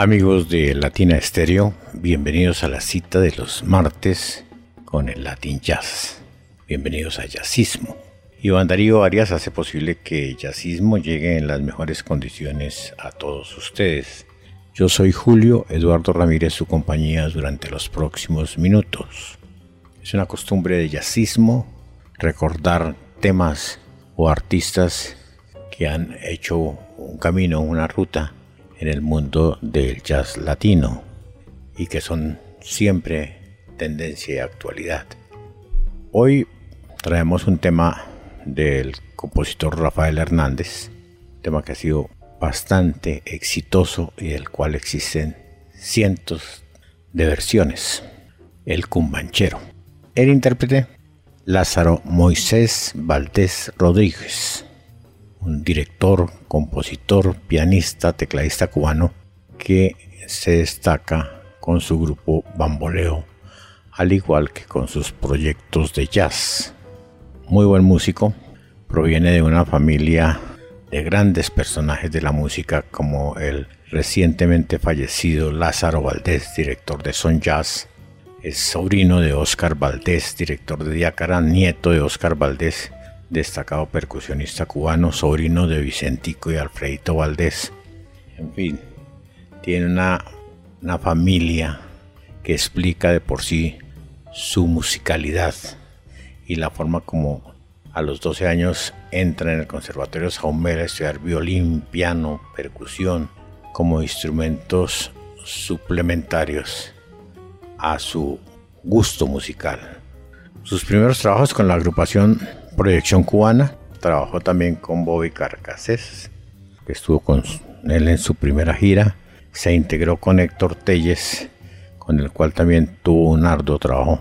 Amigos de Latina Estéreo, bienvenidos a la cita de los martes con el Latin Jazz. Bienvenidos a Jazzismo. Iván Darío Arias hace posible que Jazzismo llegue en las mejores condiciones a todos ustedes. Yo soy Julio Eduardo Ramírez, su compañía durante los próximos minutos. Es una costumbre de jazzismo recordar temas o artistas que han hecho un camino, una ruta en el mundo del jazz latino y que son siempre tendencia y actualidad. Hoy traemos un tema del compositor Rafael Hernández, tema que ha sido bastante exitoso y del cual existen cientos de versiones, el cumbanchero. El intérprete, Lázaro Moisés Valdés Rodríguez un director, compositor, pianista, tecladista cubano que se destaca con su grupo Bamboleo, al igual que con sus proyectos de jazz. Muy buen músico, proviene de una familia de grandes personajes de la música como el recientemente fallecido Lázaro Valdés, director de Son Jazz, es sobrino de Oscar Valdés, director de Diácara, nieto de Oscar Valdés, destacado percusionista cubano, sobrino de Vicentico y Alfredito Valdés. En fin, tiene una, una familia que explica de por sí su musicalidad y la forma como a los 12 años entra en el Conservatorio Saumera a estudiar violín, piano, percusión como instrumentos suplementarios a su gusto musical. Sus primeros trabajos con la agrupación Proyección Cubana. Trabajó también con Bobby Carcases, que estuvo con él en su primera gira. Se integró con Héctor Telles, con el cual también tuvo un arduo trabajo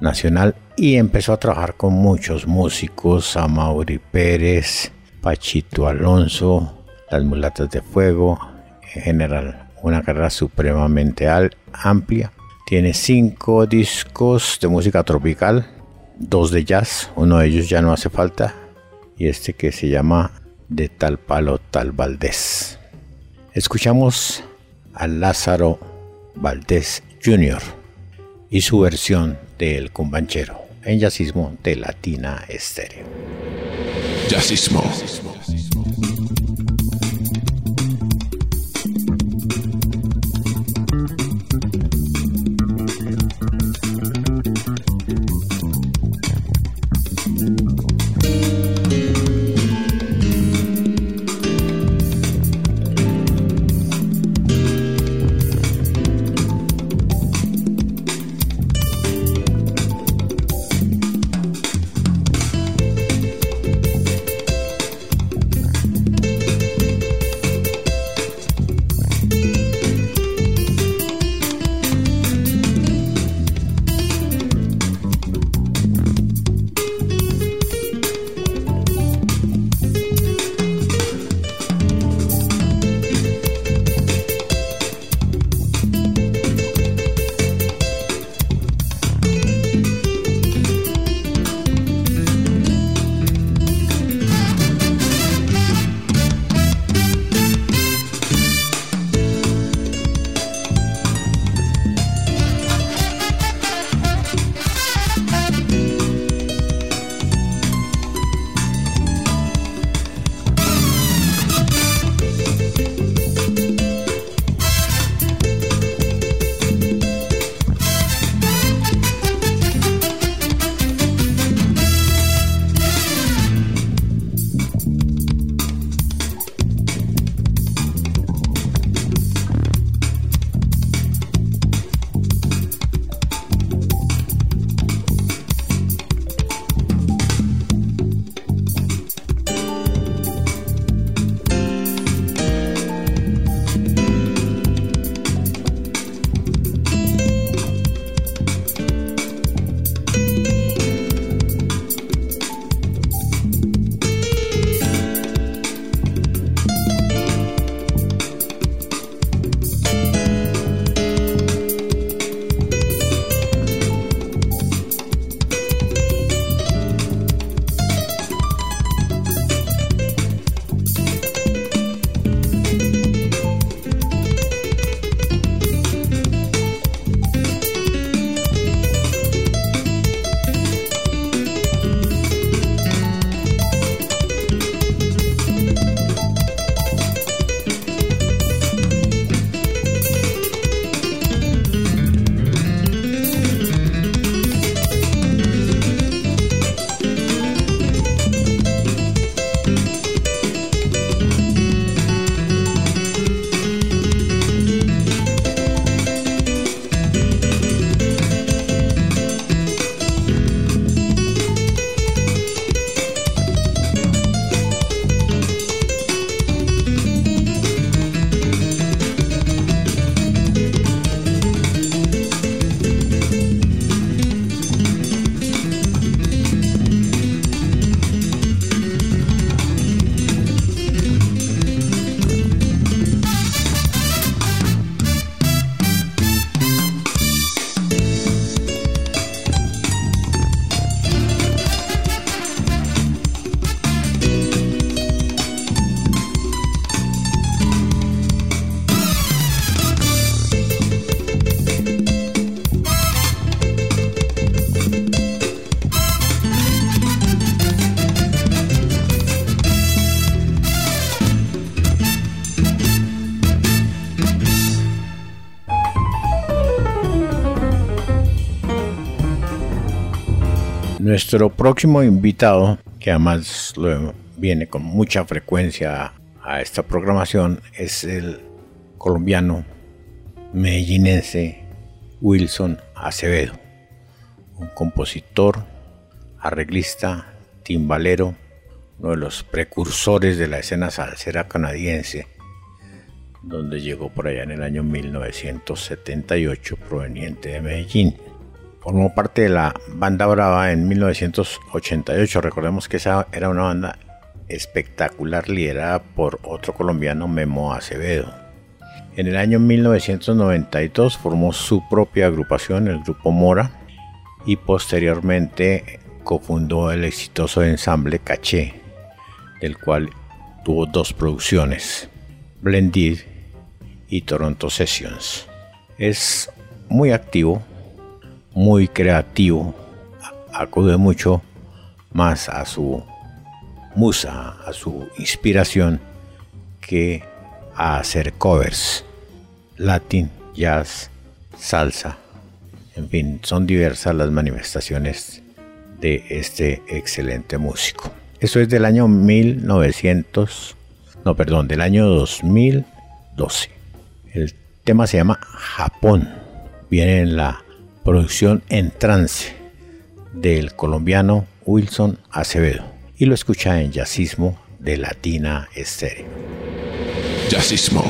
nacional y empezó a trabajar con muchos músicos, a Pérez, Pachito Alonso, Las Mulatas de Fuego, en general una carrera supremamente amplia. Tiene cinco discos de música tropical, dos de jazz, uno de ellos ya no hace falta, y este que se llama De tal palo tal Valdés. Escuchamos a Lázaro Valdés Jr. y su versión del cumbanchero en jazzismo de Latina Estéreo. Jazzismo. Nuestro próximo invitado, que además viene con mucha frecuencia a esta programación, es el colombiano medellinense Wilson Acevedo, un compositor, arreglista, timbalero, uno de los precursores de la escena salsera canadiense, donde llegó por allá en el año 1978 proveniente de Medellín. Formó parte de la Banda Brava en 1988. Recordemos que esa era una banda espectacular liderada por otro colombiano, Memo Acevedo. En el año 1992 formó su propia agrupación, el Grupo Mora, y posteriormente cofundó el exitoso ensamble Caché, del cual tuvo dos producciones, Blended y Toronto Sessions. Es muy activo, muy creativo, acude mucho más a su musa, a su inspiración, que a hacer covers, latin, jazz, salsa, en fin, son diversas las manifestaciones de este excelente músico. Eso es del año 1900, no, perdón, del año 2012. El tema se llama Japón. Viene en la producción en trance del colombiano Wilson Acevedo y lo escucha en Jazzismo de Latina Estéreo. Jazzismo.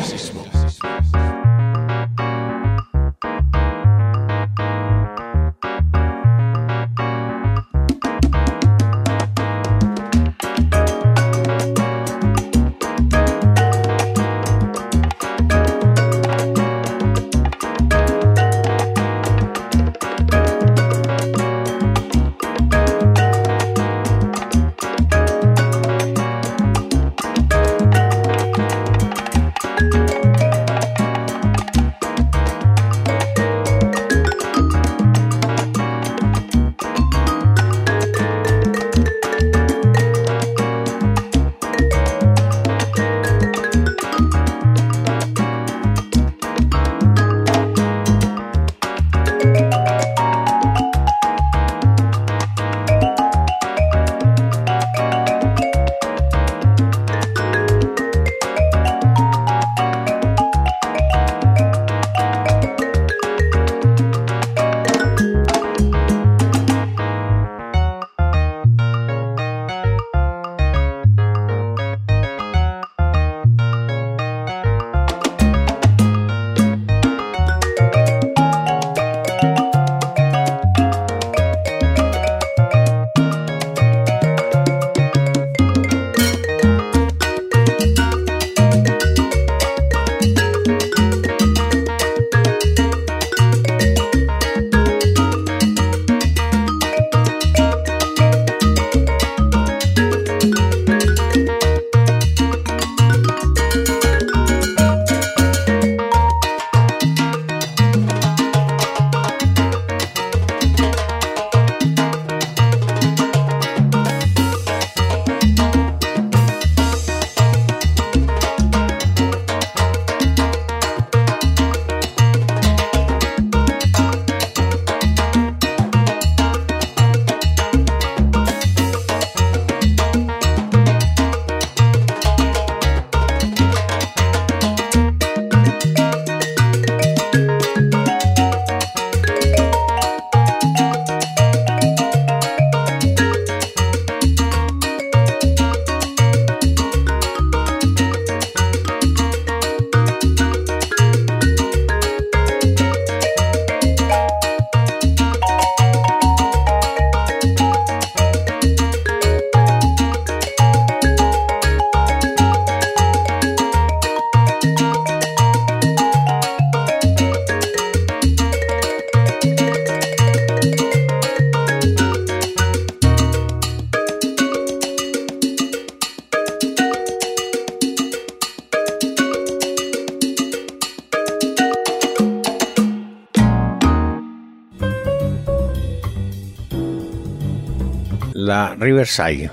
Riverside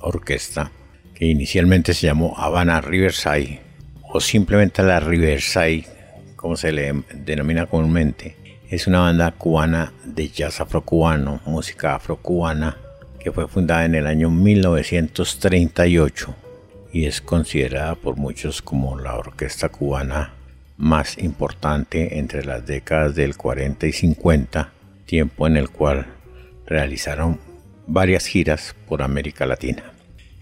Orquesta, que inicialmente se llamó Havana Riverside, o simplemente la Riverside, como se le denomina comúnmente, es una banda cubana de jazz afrocubano, música afrocubana, que fue fundada en el año 1938 y es considerada por muchos como la orquesta cubana más importante entre las décadas del 40 y 50, tiempo en el cual realizaron varias giras por América Latina.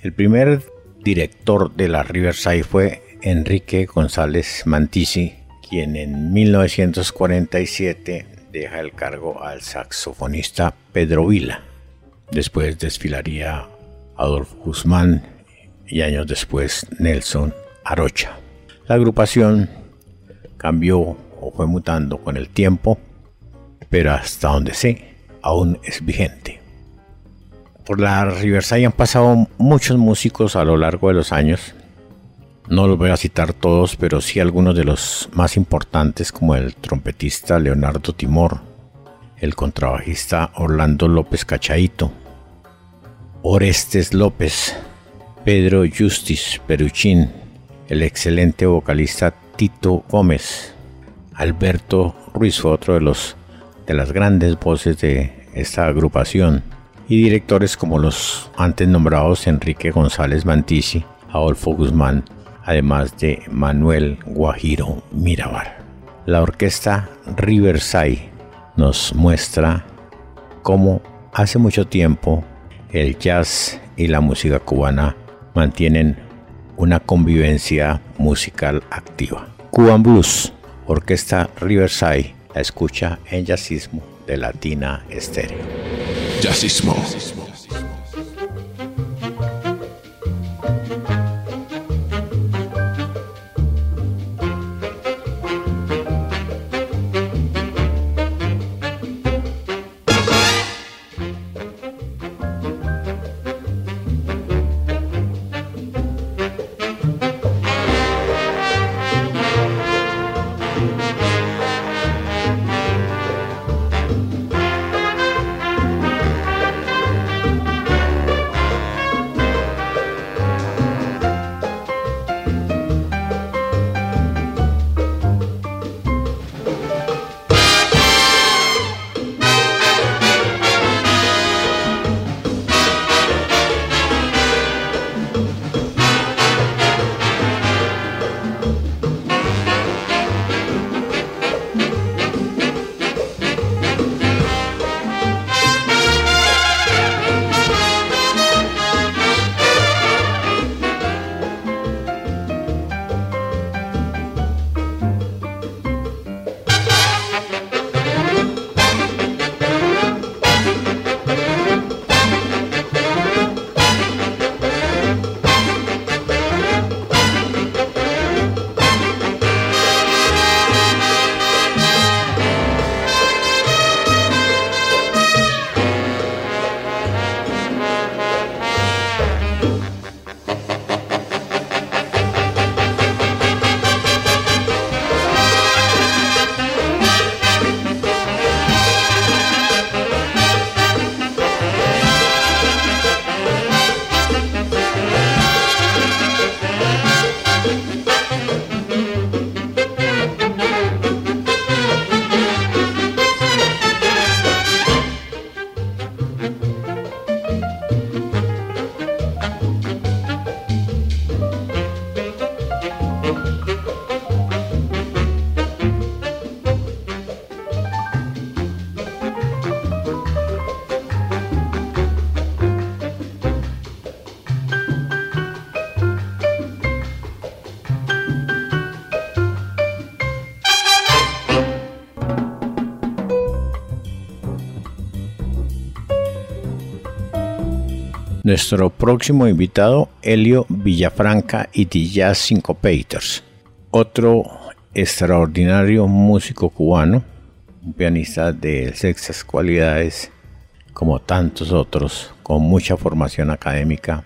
El primer director de la Riverside fue Enrique González Mantisi, quien en 1947 deja el cargo al saxofonista Pedro Vila. Después desfilaría Adolfo Guzmán y años después Nelson Arocha. La agrupación cambió o fue mutando con el tiempo, pero hasta donde sé, aún es vigente. Por la Riverside han pasado muchos músicos a lo largo de los años, no los voy a citar todos, pero sí algunos de los más importantes como el trompetista Leonardo Timor, el contrabajista Orlando López Cachaito, Orestes López, Pedro Justis Peruchín, el excelente vocalista Tito Gómez, Alberto Ruiz fue otro de los de las grandes voces de esta agrupación y directores como los antes nombrados Enrique González Mantisi, Adolfo Guzmán además de Manuel Guajiro Mirabar. La orquesta Riverside nos muestra cómo hace mucho tiempo el jazz y la música cubana mantienen una convivencia musical activa. Cuban Blues, Orquesta Riverside, la escucha en jazzismo de Latina Estéreo. Jazzismo. Nuestro próximo invitado, Helio Villafranca y The Jazz Syncopators, otro extraordinario músico cubano, un pianista de sextas cualidades, como tantos otros, con mucha formación académica,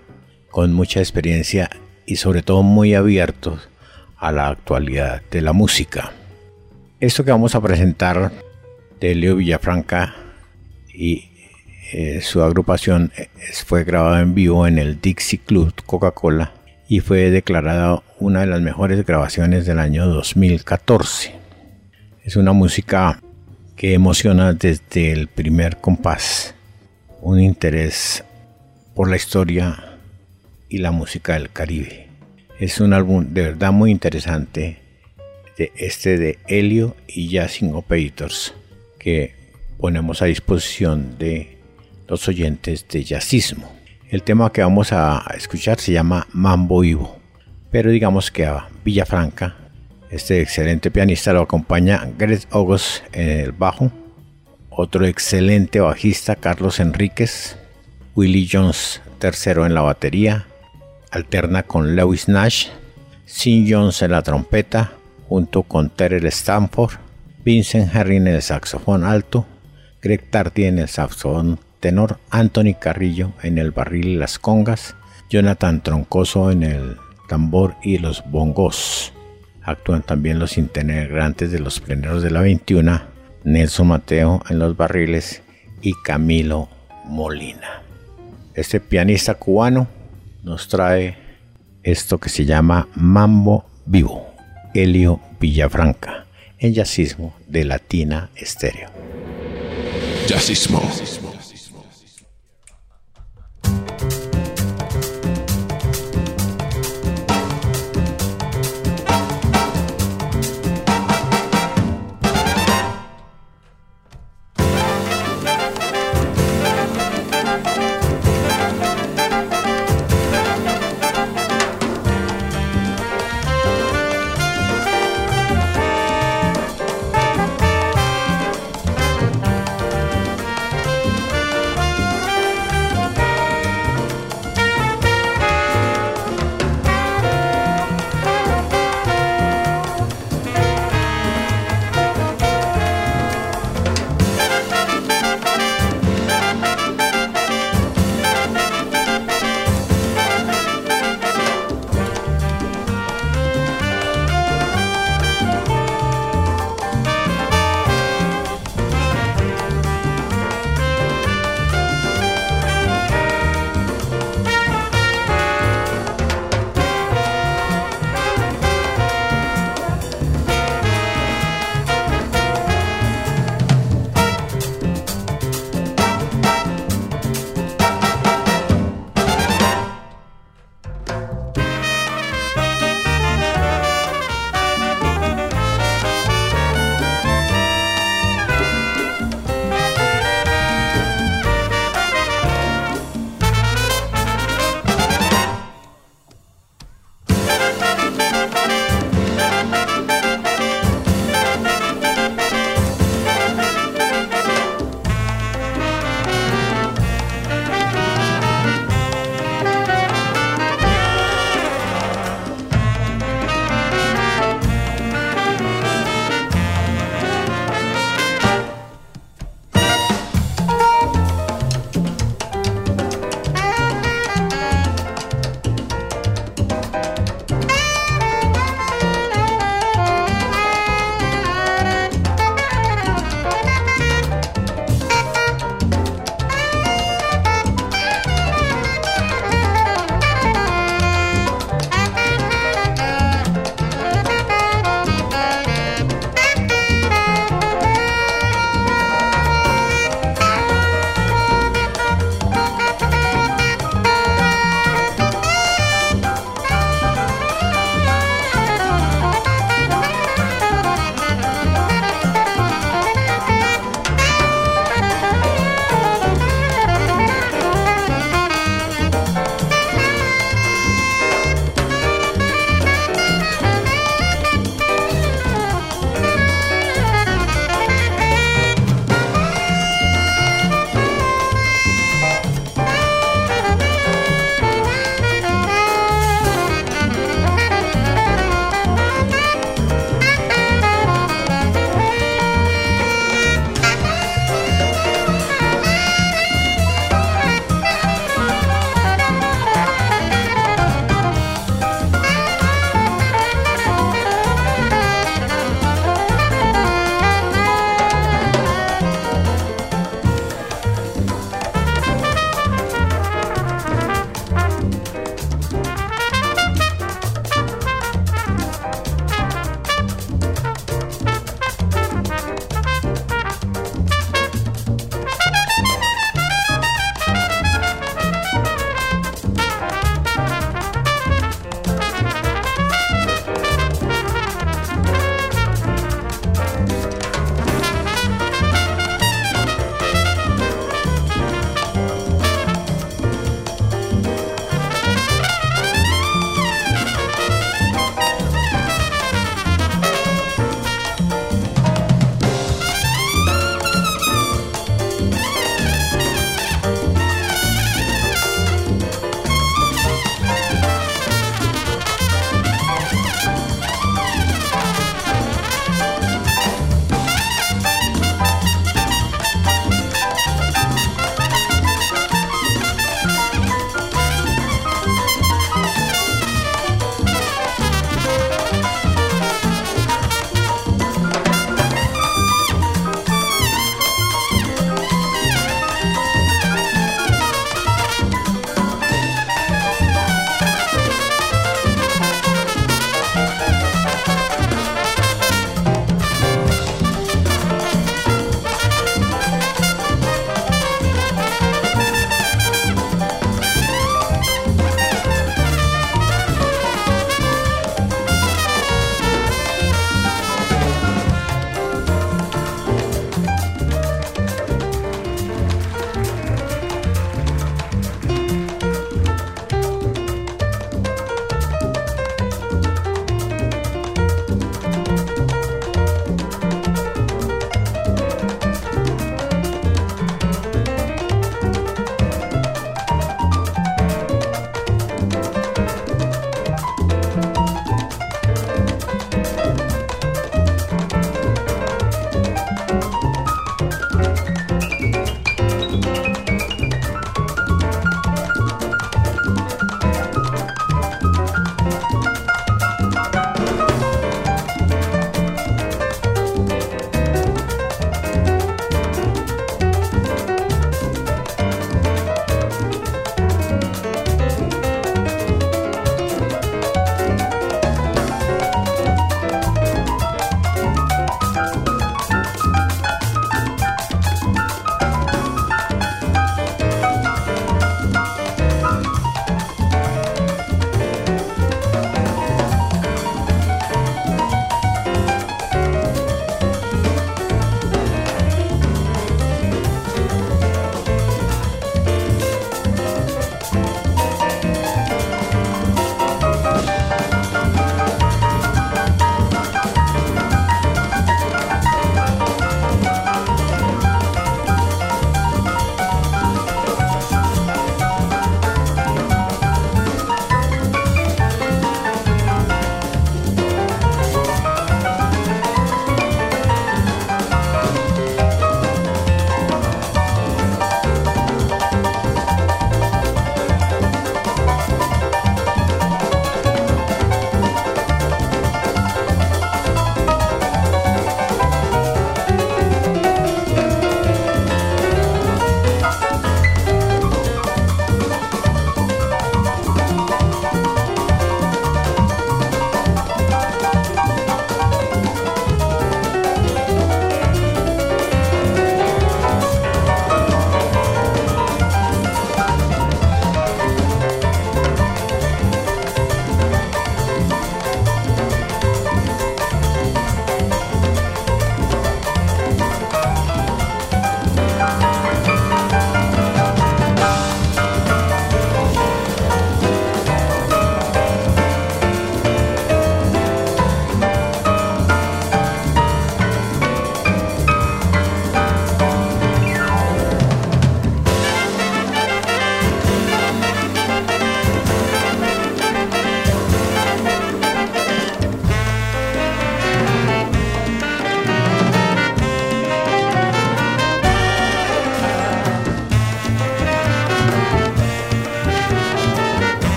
con mucha experiencia y sobre todo muy abierto a la actualidad de la música. Esto que vamos a presentar de Helio Villafranca y eh, su agrupación eh, fue grabada en vivo en el Dixie Club Coca-Cola y fue declarada una de las mejores grabaciones del año 2014. Es una música que emociona desde el primer compás, un interés por la historia y la música del Caribe. Es un álbum de verdad muy interesante de este de Helio y Jazzing Operators que ponemos a disposición de los oyentes de jazzismo. El tema que vamos a escuchar se llama Mambo Vivo, pero digamos que a Villafranca, este excelente pianista lo acompaña Greg August en el bajo, otro excelente bajista Carlos Enríquez, Willie Jones tercero en la batería, alterna con Lewis Nash, Sin Jones en la trompeta, junto con Terrell Stanford, Vincent Harry en el saxofón alto, Greg Tardy en el saxofón tenor, Anthony Carrillo en el barril y las congas, Jonathan Troncoso en el tambor y los bongos. Actúan también los integrantes de los pleneros de la 21, Nelson Mateo en los barriles y Camilo Molina. Este pianista cubano nos trae esto que se llama Mambo Vivo, Helio Villafranca en jazzismo de Latina Estéreo. Jazzismo.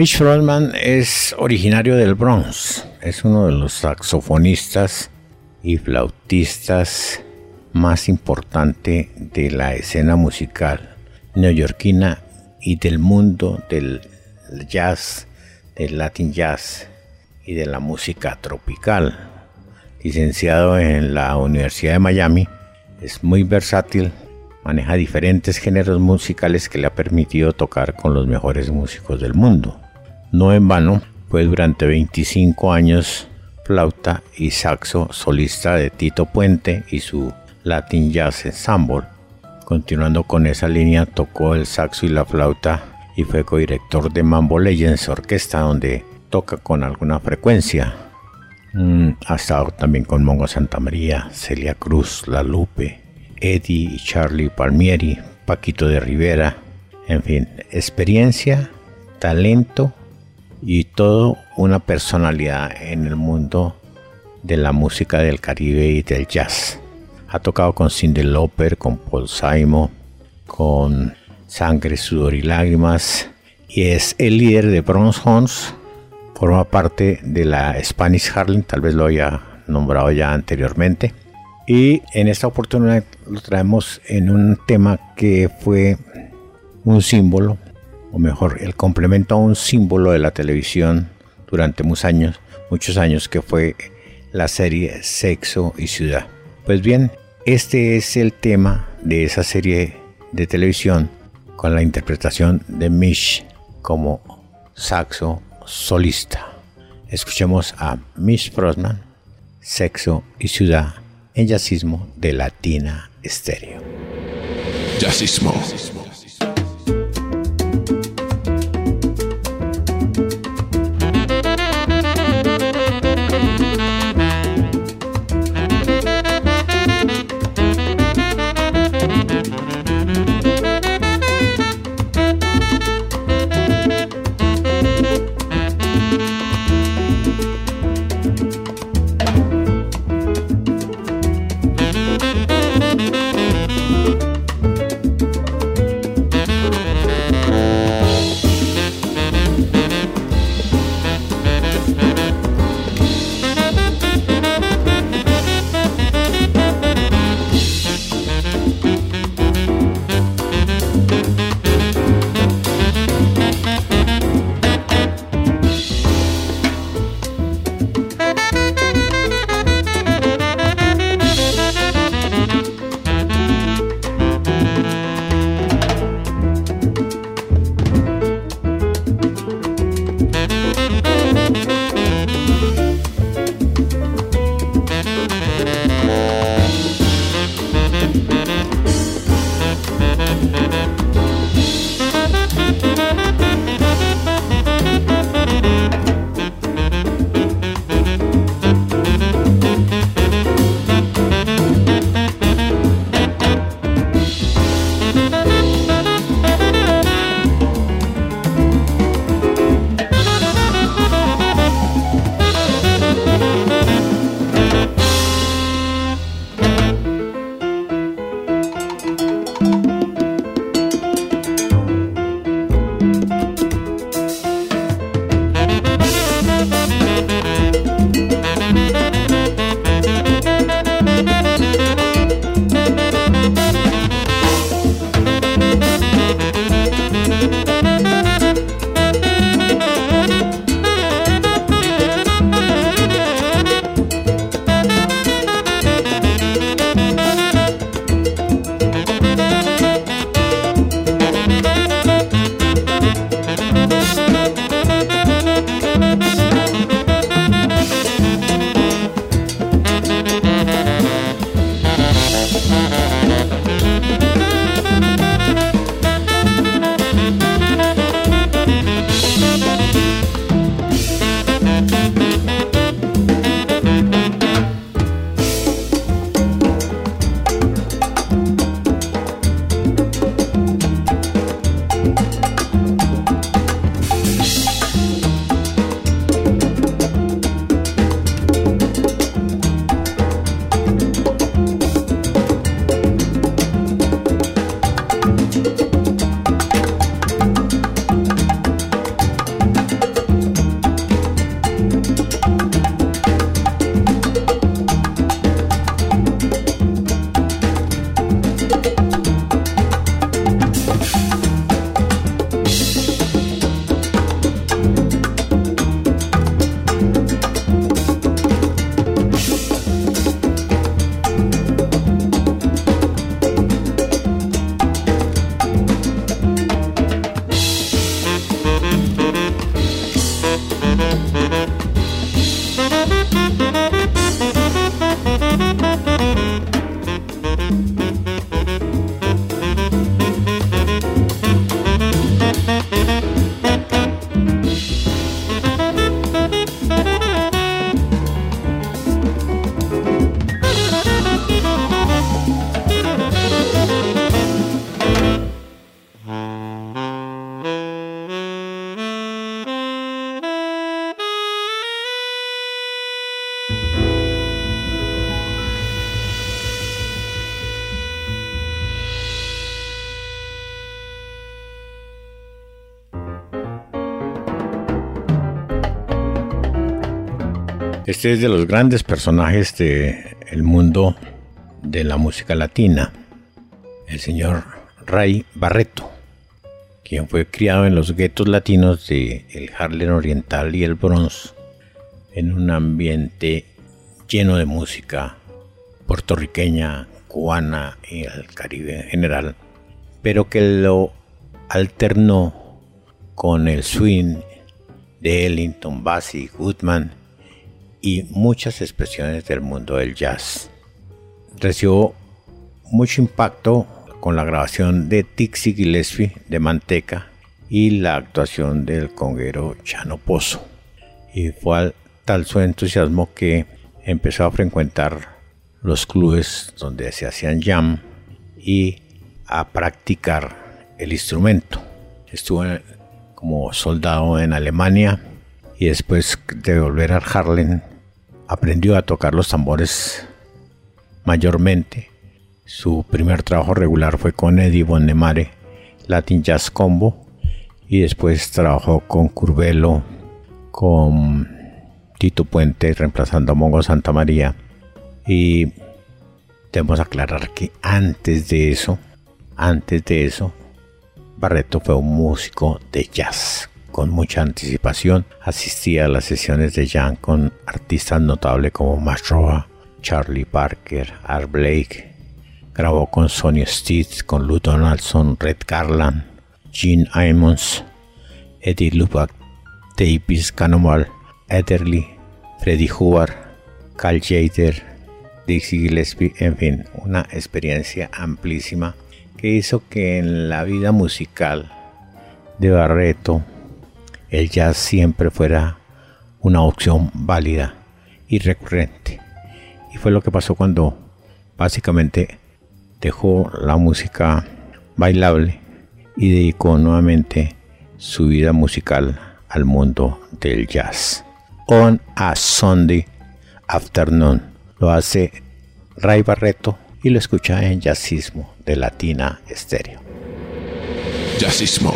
Mitch Frontman es originario del Bronx. Es uno de los saxofonistas y flautistas más importante de la escena musical neoyorquina y del mundo del jazz, del latin jazz y de la música tropical. Licenciado en la Universidad de Miami, es muy versátil, maneja diferentes géneros musicales que le ha permitido tocar con los mejores músicos del mundo. No en vano, fue durante 25 años flauta y saxo solista de Tito Puente y su Latin Jazz Ensemble. Continuando con esa línea, tocó el saxo y la flauta y fue co-director de Mambo Legends Orquesta, donde toca con alguna frecuencia. Mm, ha estado también con Mongo Santamaría, Celia Cruz, La Lupe, Eddie y Charlie Palmieri, Paquito de Rivera, en fin, experiencia, talento y todo una personalidad en el mundo de la música del Caribe y del jazz. Ha tocado con Cindy Lauper, con Paul Simon, con Sangre, Sudor y Lágrimas y es el líder de Bronze Horns. Forma parte de la Spanish Harlem, tal vez lo haya nombrado ya anteriormente. Y en esta oportunidad lo traemos en un tema que fue un símbolo o mejor, el complemento a un símbolo de la televisión durante muchos años, muchos años que fue la serie Sexo y Ciudad. Pues bien, este es el tema de esa serie de televisión con la interpretación de Mish como saxo solista. Escuchemos a Mish Frostman, Sexo y Ciudad en Jazzismo de Latina Stereo. Jazzismo. Este es de los grandes personajes del mundo de la música latina, el señor Ray Barreto, quien fue criado en los guetos latinos de el Harlem Oriental y el Bronx, en un ambiente lleno de música puertorriqueña, cubana y el Caribe en general, pero que lo alternó con el swing de Ellington, Bassey, Goodman y muchas expresiones del mundo del jazz. Recibió mucho impacto con la grabación de Tixi Gillespie de Manteca y la actuación del conguero Chano Pozo. Y fue tal su entusiasmo que empezó a frecuentar los clubes donde se hacían jam y a practicar el instrumento. Estuvo como soldado en Alemania y después de volver al Harlem aprendió a tocar los tambores mayormente. Su primer trabajo regular fue con Eddie Bonnemare, Latin Jazz Combo, y después trabajó con Curvelo, con Tito Puente, reemplazando a Mongo Santa María. Y debemos aclarar que antes de eso, antes de eso, Barreto fue un músico de jazz con mucha anticipación. Asistía a las sesiones de Jan con artistas notables como Masroa, Charlie Parker, Art Blake. Grabó con Sonny Stitt, con Lou Donaldson, Red Garland, Gene Ammons, Eddie Lubac, Davis Canomal, Ederly, Freddie Hubbard, Cal Jader, Dixie Gillespie, en fin, una experiencia amplísima que hizo que en la vida musical de Barreto el jazz siempre fuera una opción válida y recurrente. Y fue lo que pasó cuando básicamente dejó la música bailable y dedicó nuevamente su vida musical al mundo del jazz. On a Sunday Afternoon lo hace Ray Barreto y lo escucha en Jazzismo de Latina Estéreo. Jazzismo.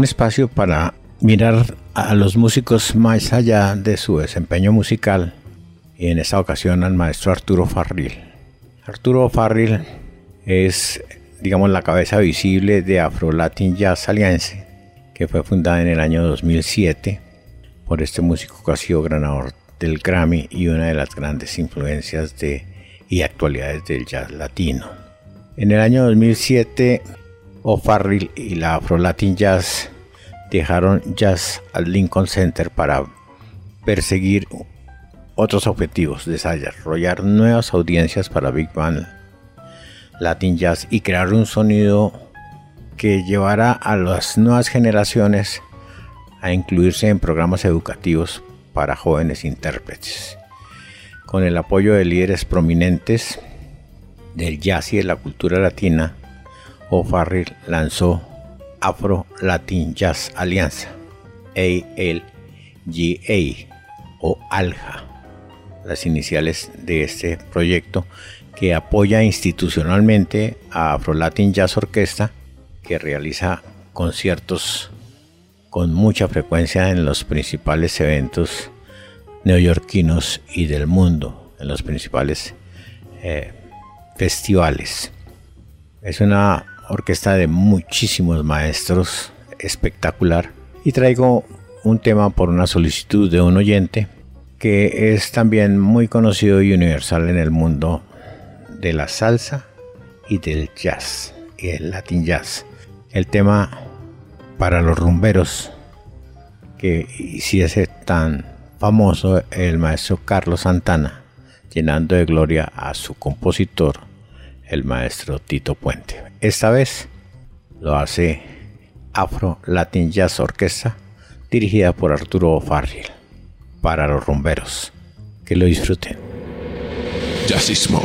Un espacio para mirar a los músicos más allá de su desempeño musical y en esta ocasión al maestro Arturo Farril. Arturo Farril es, digamos, la cabeza visible de Afro Latin Jazz Alliance, que fue fundada en el año 2007 por este músico que ha sido ganador del Grammy y una de las grandes influencias de, y actualidades del jazz latino. En el año 2007, O'Farrill y la Afro Latin Jazz dejaron jazz al Lincoln Center para perseguir otros objetivos, desarrollar nuevas audiencias para Big Band Latin Jazz y crear un sonido que llevara a las nuevas generaciones a incluirse en programas educativos para jóvenes intérpretes. Con el apoyo de líderes prominentes del jazz y de la cultura latina, O'Farrill lanzó Afro Latin Jazz Alianza, ALGA o ALJA, las iniciales de este proyecto que apoya institucionalmente a Afro Latin Jazz Orquesta, que realiza conciertos con mucha frecuencia en los principales eventos neoyorquinos y del mundo, en los principales eh, festivales. Es una orquesta de muchísimos maestros, espectacular. Y traigo un tema por una solicitud de un oyente que es también muy conocido y universal en el mundo de la salsa y del jazz, y el latin jazz. El tema para los rumberos que hiciese tan famoso el maestro Carlos Santana, llenando de gloria a su compositor, el maestro Tito Puente. Esta vez lo hace Afro Latin Jazz Orquesta, dirigida por Arturo Farril, para los rumberos. Que lo disfruten. Jazzismo.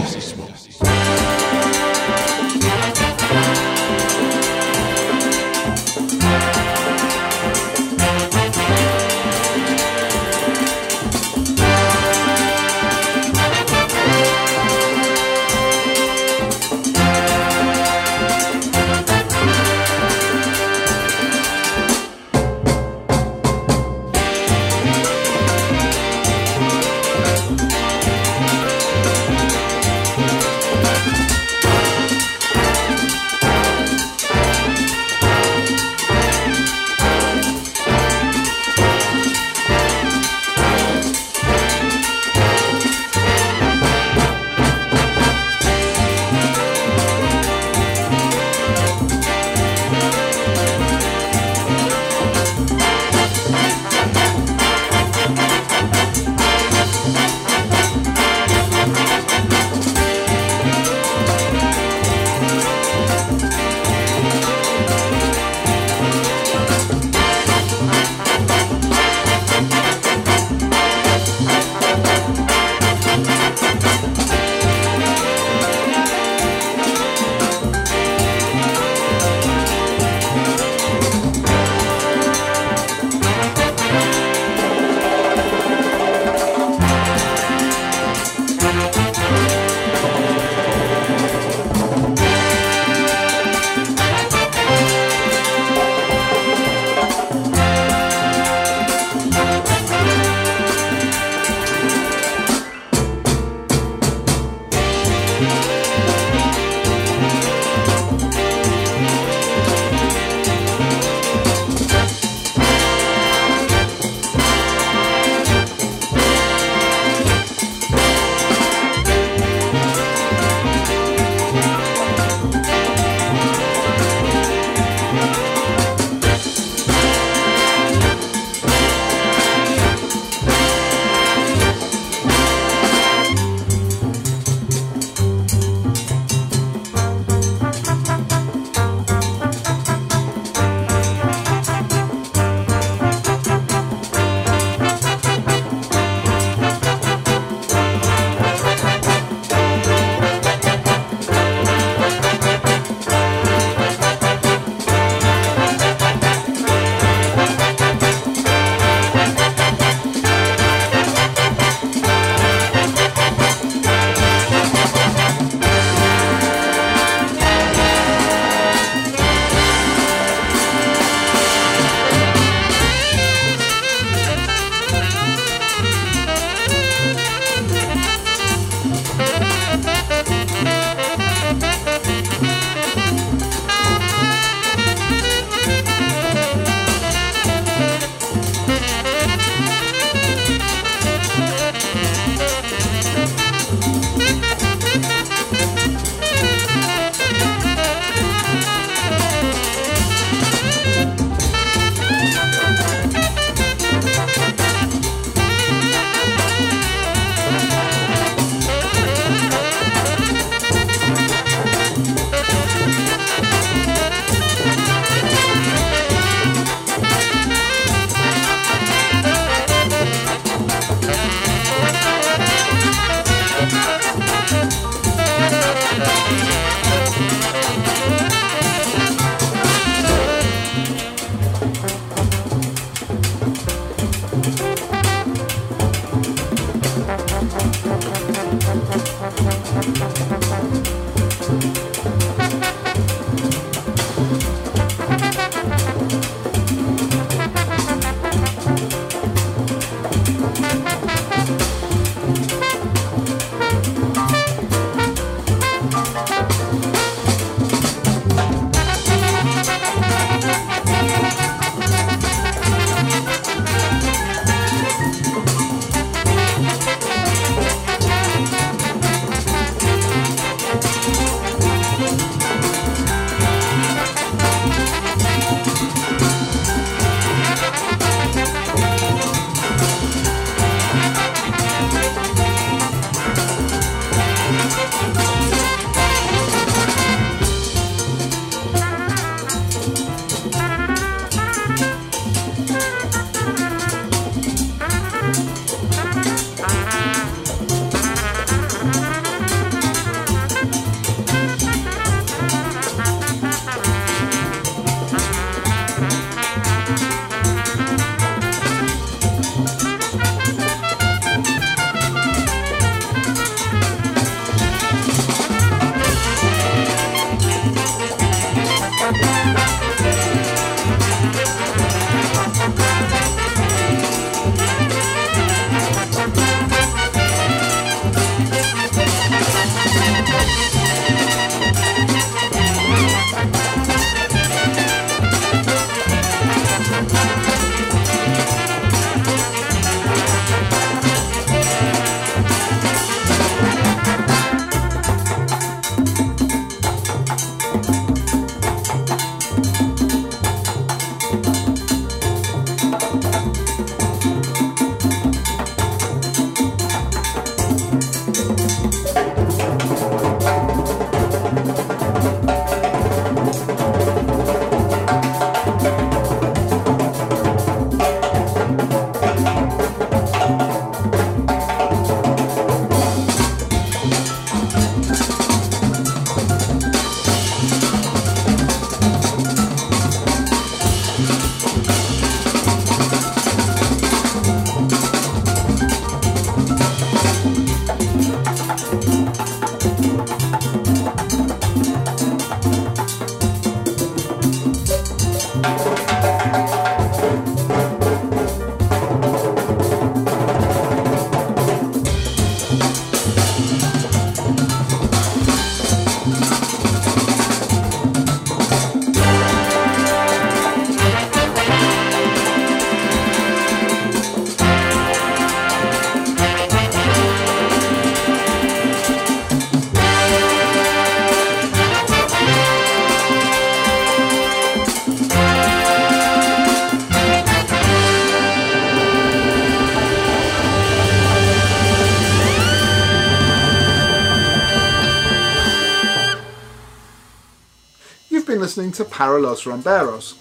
Listening to Paralos Romperos.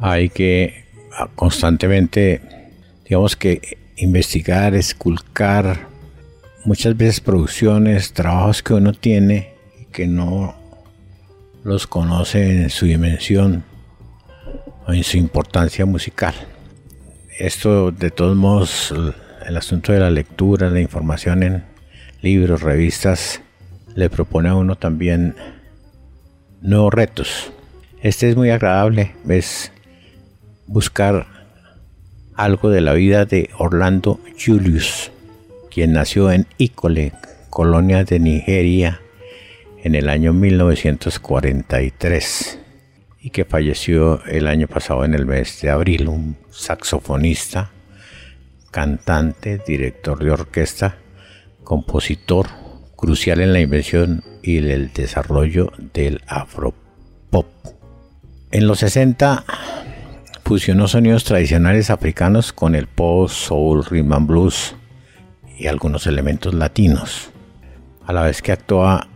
Hay que ah, constantemente, digamos que investigar, esculcar muchas veces producciones, trabajos que uno tiene y que no los conoce en su dimensión o en su importancia musical. Esto de todos modos, el asunto de la lectura, la información en libros, revistas, le propone a uno también nuevos retos. Este es muy agradable, es buscar algo de la vida de Orlando Julius, quien nació en Icole, colonia de Nigeria, en el año 1943 y que falleció el año pasado en el mes de abril, un saxofonista, cantante, director de orquesta, compositor, crucial en la invención y el desarrollo del afropop. En los 60 fusionó sonidos tradicionales africanos con el pop, soul, rhythm blues y algunos elementos latinos. A la vez que actuaba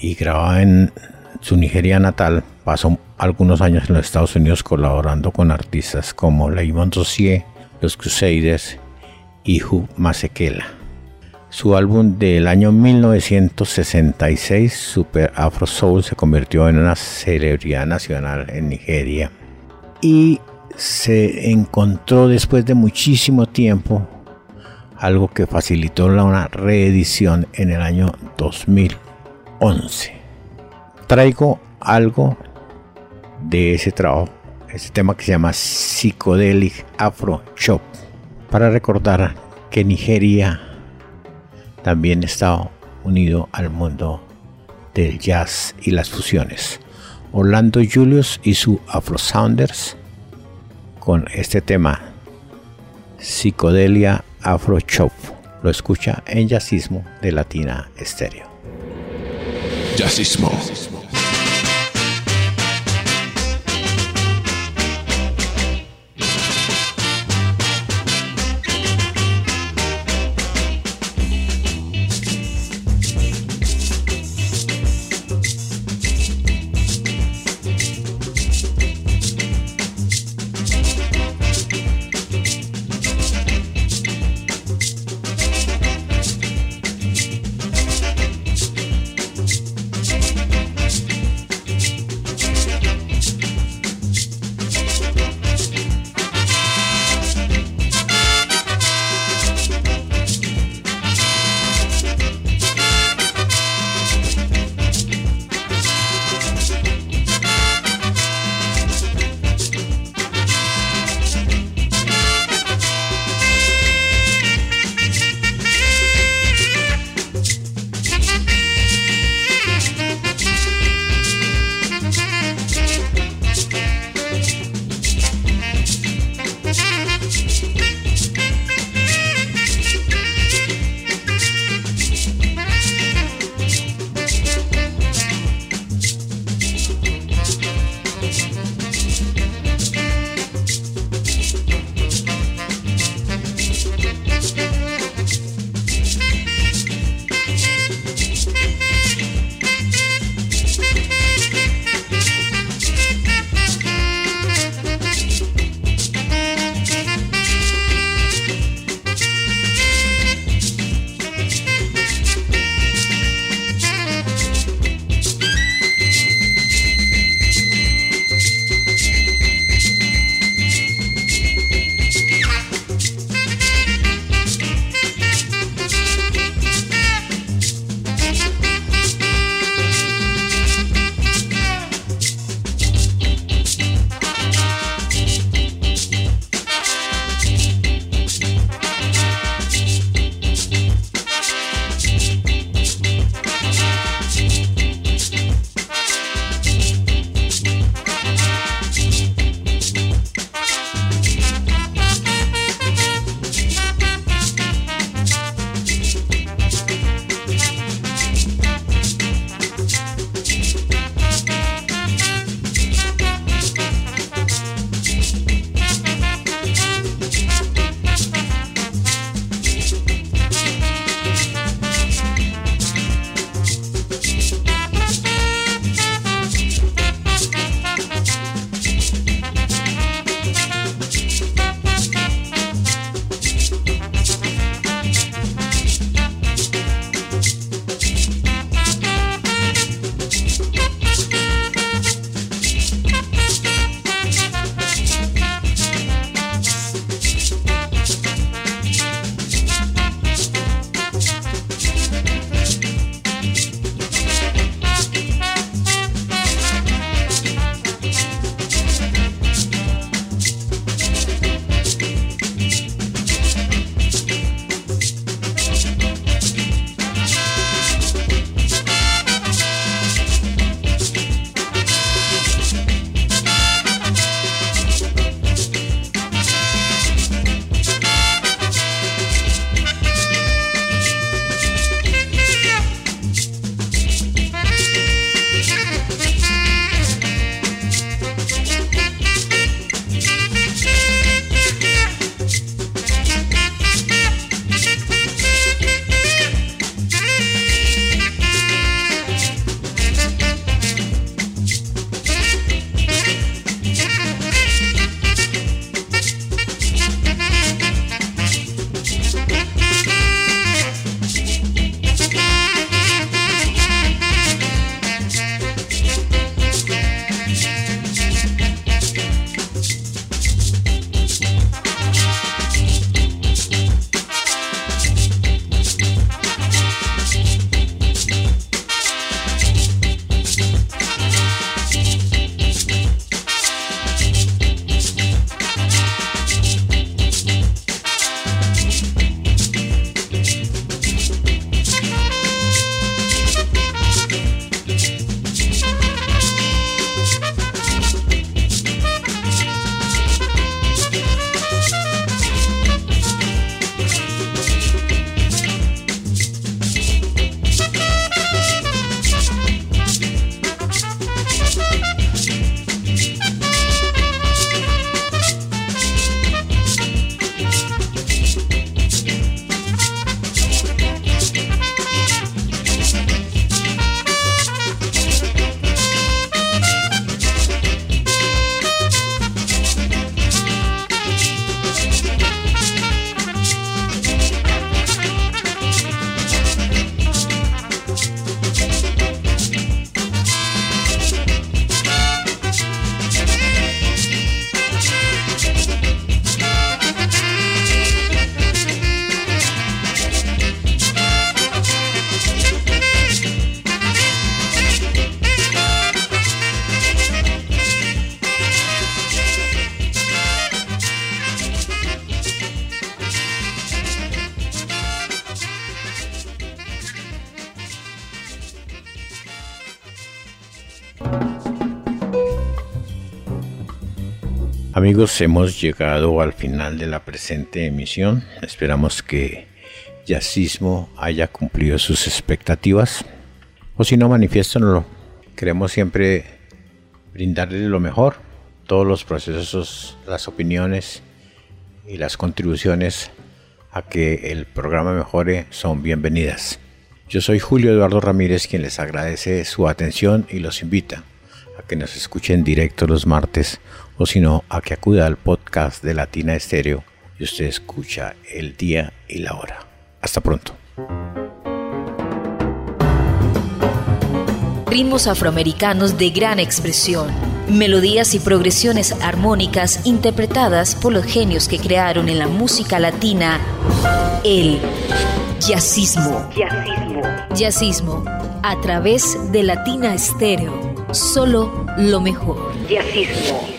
y grababa en su Nigeria natal, pasó algunos años en los Estados Unidos colaborando con artistas como Leymon Dossier, Los Crusaders y Hugh Masekela. Su álbum del año 1966, Super Afro Soul, se convirtió en una celebridad nacional en Nigeria y se encontró después de muchísimo tiempo algo que facilitó una reedición en el año 2011. Traigo algo de ese trabajo, ese tema que se llama Psychedelic Afro Shop, para recordar que Nigeria también está unido al mundo del jazz y las fusiones. Orlando Julius y su Afro Sounders con este tema Psicodelia Afro Chop. Lo escucha en Jazzismo de Latina Estéreo. Jazzismo. Amigos, hemos llegado al final de la presente emisión. Esperamos que Yacismo haya cumplido sus expectativas. O si no, manifiéstanoslo. Queremos siempre brindarle lo mejor. Todos los procesos, las opiniones y las contribuciones a que el programa mejore son bienvenidas. Yo soy Julio Eduardo Ramírez quien les agradece su atención y los invita a que nos escuchen directo los martes o si no a que acuda al podcast de Latina Estéreo y usted escucha el día y la hora. Hasta pronto. Ritmos afroamericanos de gran expresión, melodías y progresiones armónicas interpretadas por los genios que crearon en la música latina el jazzismo. Jazzismo. Jazzismo a través de Latina Estéreo. Solo lo mejor. Jazzismo.